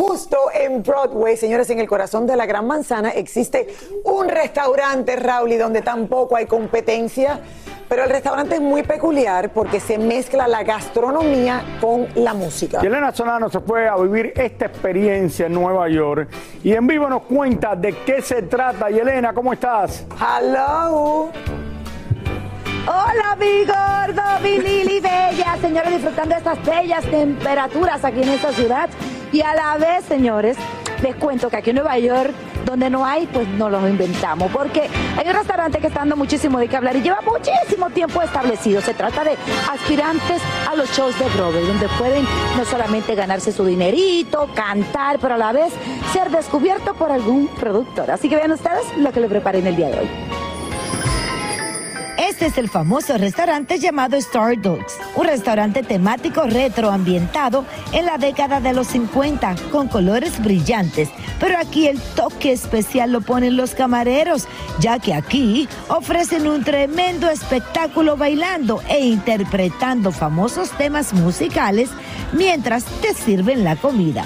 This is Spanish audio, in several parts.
Justo en Broadway, señores, en el corazón de la Gran Manzana, existe un restaurante, Raúl, y donde tampoco hay competencia. Pero el restaurante es muy peculiar porque se mezcla la gastronomía con la música. Y Elena Solano se fue a vivir esta experiencia en Nueva York y en vivo nos cuenta de qué se trata. Y Elena, ¿cómo estás? Hello. Hola, mi gordo, mi Lili Bella. Señores, disfrutando de estas bellas temperaturas aquí en esta ciudad. Y a la vez, señores, les cuento que aquí en Nueva York, donde no hay, pues no los inventamos. Porque hay un restaurante que está dando muchísimo de qué hablar y lleva muchísimo tiempo establecido. Se trata de aspirantes a los shows de Broadway, donde pueden no solamente ganarse su dinerito, cantar, pero a la vez ser descubierto por algún productor. Así que vean ustedes lo que le preparé en el día de hoy. Este es el famoso restaurante llamado Star Dogs, un restaurante temático retroambientado en la década de los 50 con colores brillantes. Pero aquí el toque especial lo ponen los camareros, ya que aquí ofrecen un tremendo espectáculo bailando e interpretando famosos temas musicales mientras te sirven la comida.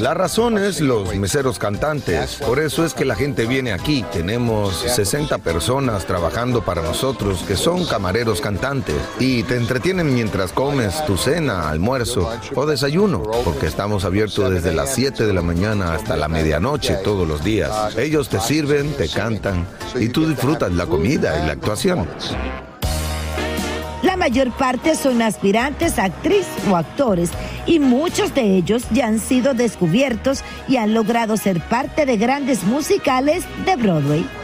La razón es los meseros cantantes. Por eso es que la gente viene aquí. Tenemos 60 personas trabajando para nosotros que son camareros cantantes y te entretienen mientras comes tu cena, almuerzo o desayuno, porque estamos abiertos desde las 7 de la mañana hasta la medianoche todos los días. Ellos te sirven, te cantan y tú disfrutas la comida y la actuación. La mayor parte son aspirantes a actriz o actores y muchos de ellos ya han sido descubiertos y han logrado ser parte de grandes musicales de Broadway.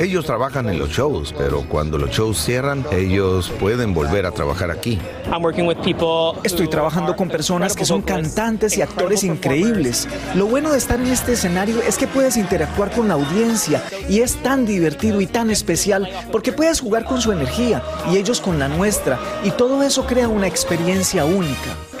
Ellos trabajan en los shows, pero cuando los shows cierran, ellos pueden volver a trabajar aquí. Estoy trabajando con personas que son cantantes y actores increíbles. Lo bueno de estar en este escenario es que puedes interactuar con la audiencia y es tan divertido y tan especial porque puedes jugar con su energía y ellos con la nuestra y todo eso crea una experiencia única.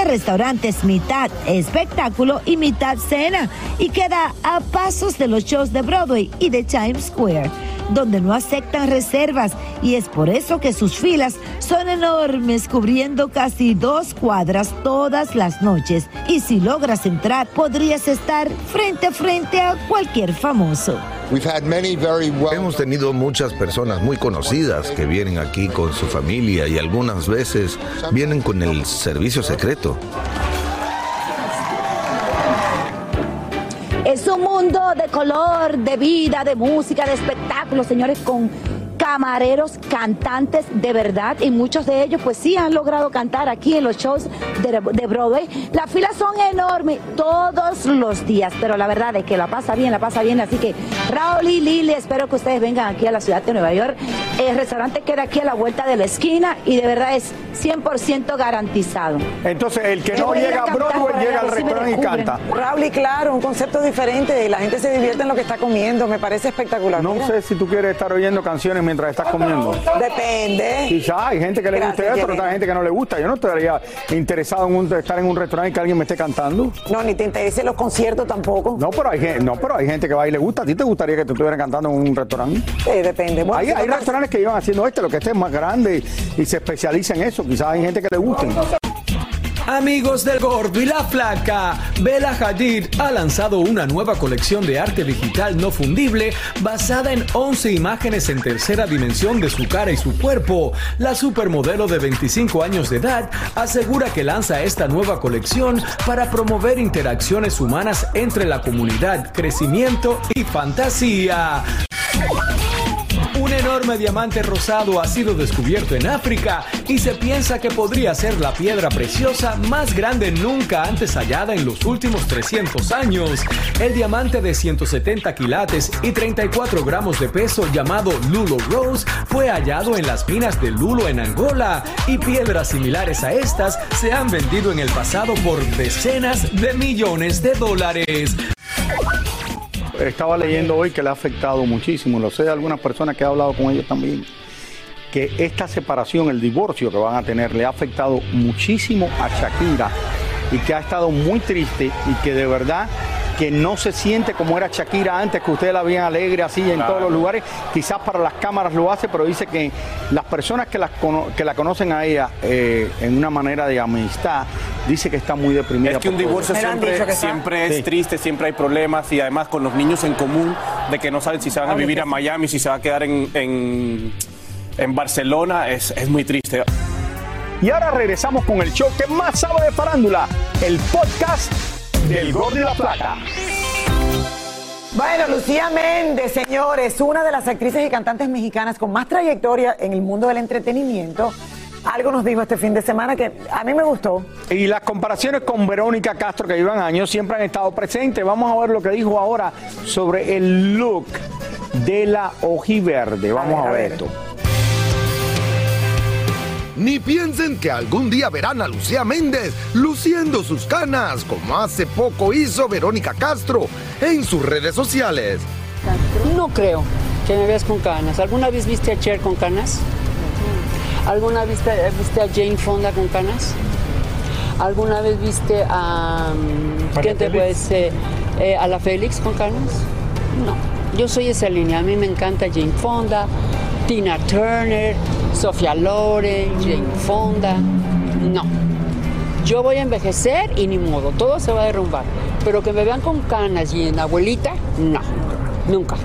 Este restaurante es mitad espectáculo y mitad cena. Y queda a pasos de los shows de Broadway y de Times Square, donde no aceptan reservas y es por eso que sus filas son enormes, cubriendo casi dos cuadras todas las noches. Y si logras entrar, podrías estar frente a frente a cualquier famoso. Hemos tenido muchas personas muy conocidas que vienen aquí con su familia y algunas veces vienen con el servicio secreto. Es un mundo de color, de vida, de música, de espectáculos, señores, con camareros cantantes de verdad y muchos de ellos pues sí han logrado cantar aquí en los shows de, de Broadway. Las filas son enormes todos los días, pero la verdad es que la pasa bien, la pasa bien. Así que Raúl y Lili, espero que ustedes vengan aquí a la ciudad de Nueva York. El restaurante queda aquí a la vuelta de la esquina y de verdad es 100% garantizado. Entonces, el que no llega a Broadway llega al restaurante y canta. Raúl, y claro, un concepto diferente. La gente se divierte en lo que está comiendo. Me parece espectacular. No Mira. sé si tú quieres estar oyendo canciones mientras estás comiendo. Depende. Quizás hay gente que le guste Gracias, eso, pero hay gente que no le gusta. Yo no estaría interesado en un- estar en un restaurante y que alguien me esté cantando. No, ni te interesen los conciertos tampoco. No, pero hay, gen- no, pero hay gente que va y le gusta. ¿A ti te gustaría que te estuvieran cantando en un restaurante? Eh, depende. Bueno, hay si hay restaurantes que llevan haciendo este, lo que este es más grande y se especializa en eso. Quizás hay gente que le guste. Amigos del Gordo y la Flaca, Bella Hadid ha lanzado una nueva colección de arte digital no fundible basada en 11 imágenes en tercera dimensión de su cara y su cuerpo. La supermodelo de 25 años de edad asegura que lanza esta nueva colección para promover interacciones humanas entre la comunidad, crecimiento y fantasía. Enorme diamante rosado ha sido descubierto en África y se piensa que podría ser la piedra preciosa más grande nunca antes hallada en los últimos 300 años. El diamante de 170 quilates y 34 gramos de peso llamado Lulo Rose fue hallado en las minas de Lulo en Angola y piedras similares a estas se han vendido en el pasado por decenas de millones de dólares. Estaba leyendo hoy que le ha afectado muchísimo. Lo sé de algunas personas que he hablado con ellos también. Que esta separación, el divorcio que van a tener, le ha afectado muchísimo a Shakira y que ha estado muy triste y que de verdad que no se siente como era Shakira antes, que ustedes la veían alegre así en todos los lugares. Quizás para las cámaras lo hace, pero dice que las personas que, las cono- que la conocen a ella eh, en una manera de amistad, dice que está muy deprimida. Es que un divorcio siempre, siempre es Sí. triste, siempre hay problemas y además con los niños en común, de que no saben si se van a vivir a. Miami, si se va a quedar en, en, en Barcelona, es, es muy triste. Y ahora regresamos con el show que más sabe de farándula, el podcast del Gol de la Plata. Bueno, Lucía Méndez, señores, una de las actrices y cantantes mexicanas con más trayectoria en el mundo del entretenimiento. Algo nos dijo este fin de semana que a mí me gustó. Y las comparaciones con Verónica Castro, que llevan años, siempre han estado presentes. Vamos a ver lo que dijo ahora sobre el look de la ojiverde. Vamos a, ver. esto. Ni piensen que algún día verán a Lucía Méndez luciendo sus canas, como hace poco hizo Verónica Castro en sus redes sociales. No creo que me veas con canas. ¿Alguna vez viste a Cher con canas? ¿Alguna vez viste, a Jane Fonda con canas? ¿Alguna vez viste a... mm, ¿Quién te puede decir? Eh, ¿A la Félix con canas? No. Yo soy esa línea. A mí me encanta Jane Fonda, Tina Turner, Sofía Loren, Jane Fonda. No. Yo voy a envejecer y ni modo, todo se va a derrumbar. Pero que me vean con canas y en abuelita, no. Nunca.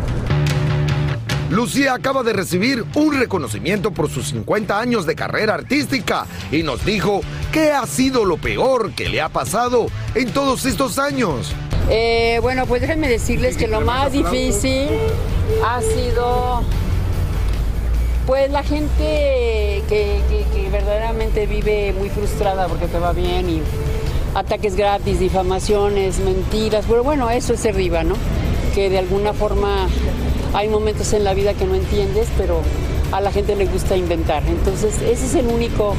Lucía acaba de recibir un reconocimiento por sus 50 años de carrera artística y nos dijo qué ha sido lo peor que le ha pasado en todos estos años. Eh, bueno, pues déjenme decirles que lo más difícil ha sido, pues la gente que, que- que verdaderamente vive muy frustrada porque te va bien y ataques gratis, difamaciones, mentiras, pero bueno, eso es arriba, ¿no? Que de alguna forma hay momentos en la vida que no entiendes, pero a la gente le gusta inventar. Entonces, ese es el único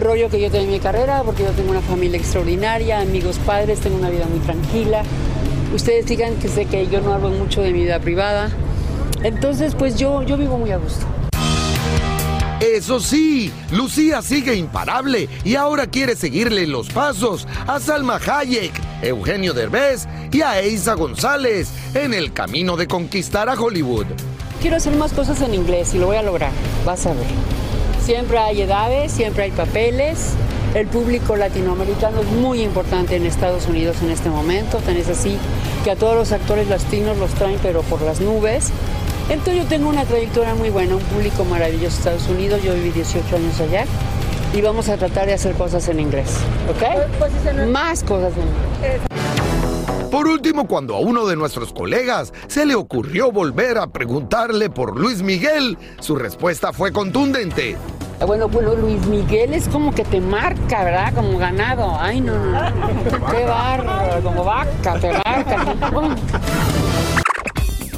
rollo que yo tengo en mi carrera, porque yo tengo una familia extraordinaria, amigos padres, tengo una vida muy tranquila. Ustedes digan que sé que yo no hablo mucho de mi vida privada. Entonces, pues yo, yo vivo muy a gusto. Eso sí, Lucía sigue imparable y ahora quiere seguirle los pasos a Salma Hayek, Eugenio Derbez y a Eiza González en el camino de conquistar a Hollywood. Quiero hacer más cosas en inglés y lo voy a lograr, vas a ver. Siempre hay edades, siempre hay papeles. El público latinoamericano es muy importante en Estados Unidos en este momento. Tenés así que a todos los actores latinos los traen, pero por las nubes. Entonces yo tengo una trayectoria muy buena, un público maravilloso en Estados Unidos. Yo viví 18 años allá y vamos a tratar de hacer cosas en inglés, ¿ok? Más cosas en inglés. Por último, cuando a uno de nuestros colegas se le ocurrió volver a preguntarle por Luis Miguel, su respuesta fue contundente. Ah, Bueno, bueno, Luis Miguel es como que te marca, ¿verdad? Como ganado. Ay, no, no. Qué bárbaro, como vaca, te marca.